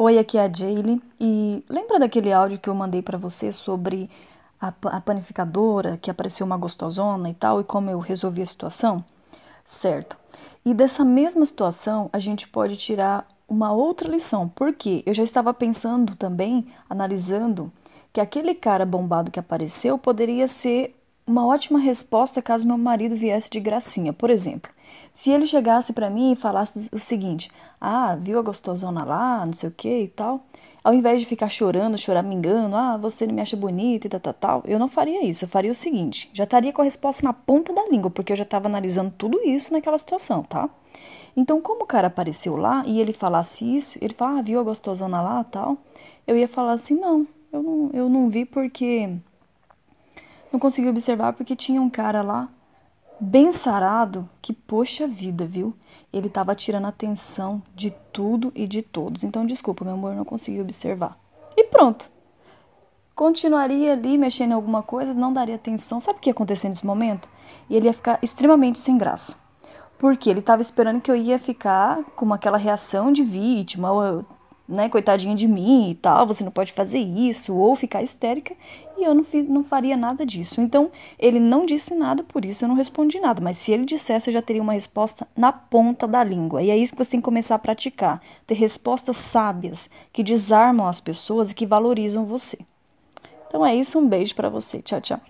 Oi, aqui é a Jaylee. E lembra daquele áudio que eu mandei para você sobre a, a, panificadora, que apareceu uma gostosona e tal, e como eu resolvi a situação? Certo. E dessa mesma situação, a gente pode tirar uma outra lição. Porque eu já estava pensando também, analisando, que aquele cara bombado que apareceu poderia ser uma ótima resposta caso meu marido viesse de gracinha. Por exemplo, se ele chegasse para mim e falasse o seguinte: Ah, viu a gostosona lá, não sei o que e tal. Ao invés de ficar chorando, choramingando, ah, você não me acha bonita e tal, tal, tal, eu não faria isso. Eu faria o seguinte: já estaria com a resposta na ponta da língua, porque eu já estava analisando tudo isso naquela situação, tá? Então, como o cara apareceu lá e ele falasse isso, ele fala, ah, viu a gostosona lá tal, eu ia falar assim: não, eu não, eu não vi porque. Não consegui observar porque tinha um cara lá bem sarado, que poxa vida, viu? Ele estava tirando atenção de tudo e de todos. Então, desculpa, meu amor, não consegui observar. E pronto. Continuaria ali mexendo em alguma coisa, não daria atenção. Sabe o que ia acontecer nesse momento? E ele ia ficar extremamente sem graça. Porque ele estava esperando que eu ia ficar com aquela reação de vítima, ou né, coitadinha de mim e tal, você não pode fazer isso, ou ficar histérica, e eu não, não faria nada disso. Então, ele não disse nada, por isso eu não respondi nada, mas se ele dissesse, eu já teria uma resposta na ponta da língua. E é isso que você tem que começar a praticar, ter respostas sábias, que desarmam as pessoas e que valorizam você. Então é isso, um beijo para você. Tchau, tchau.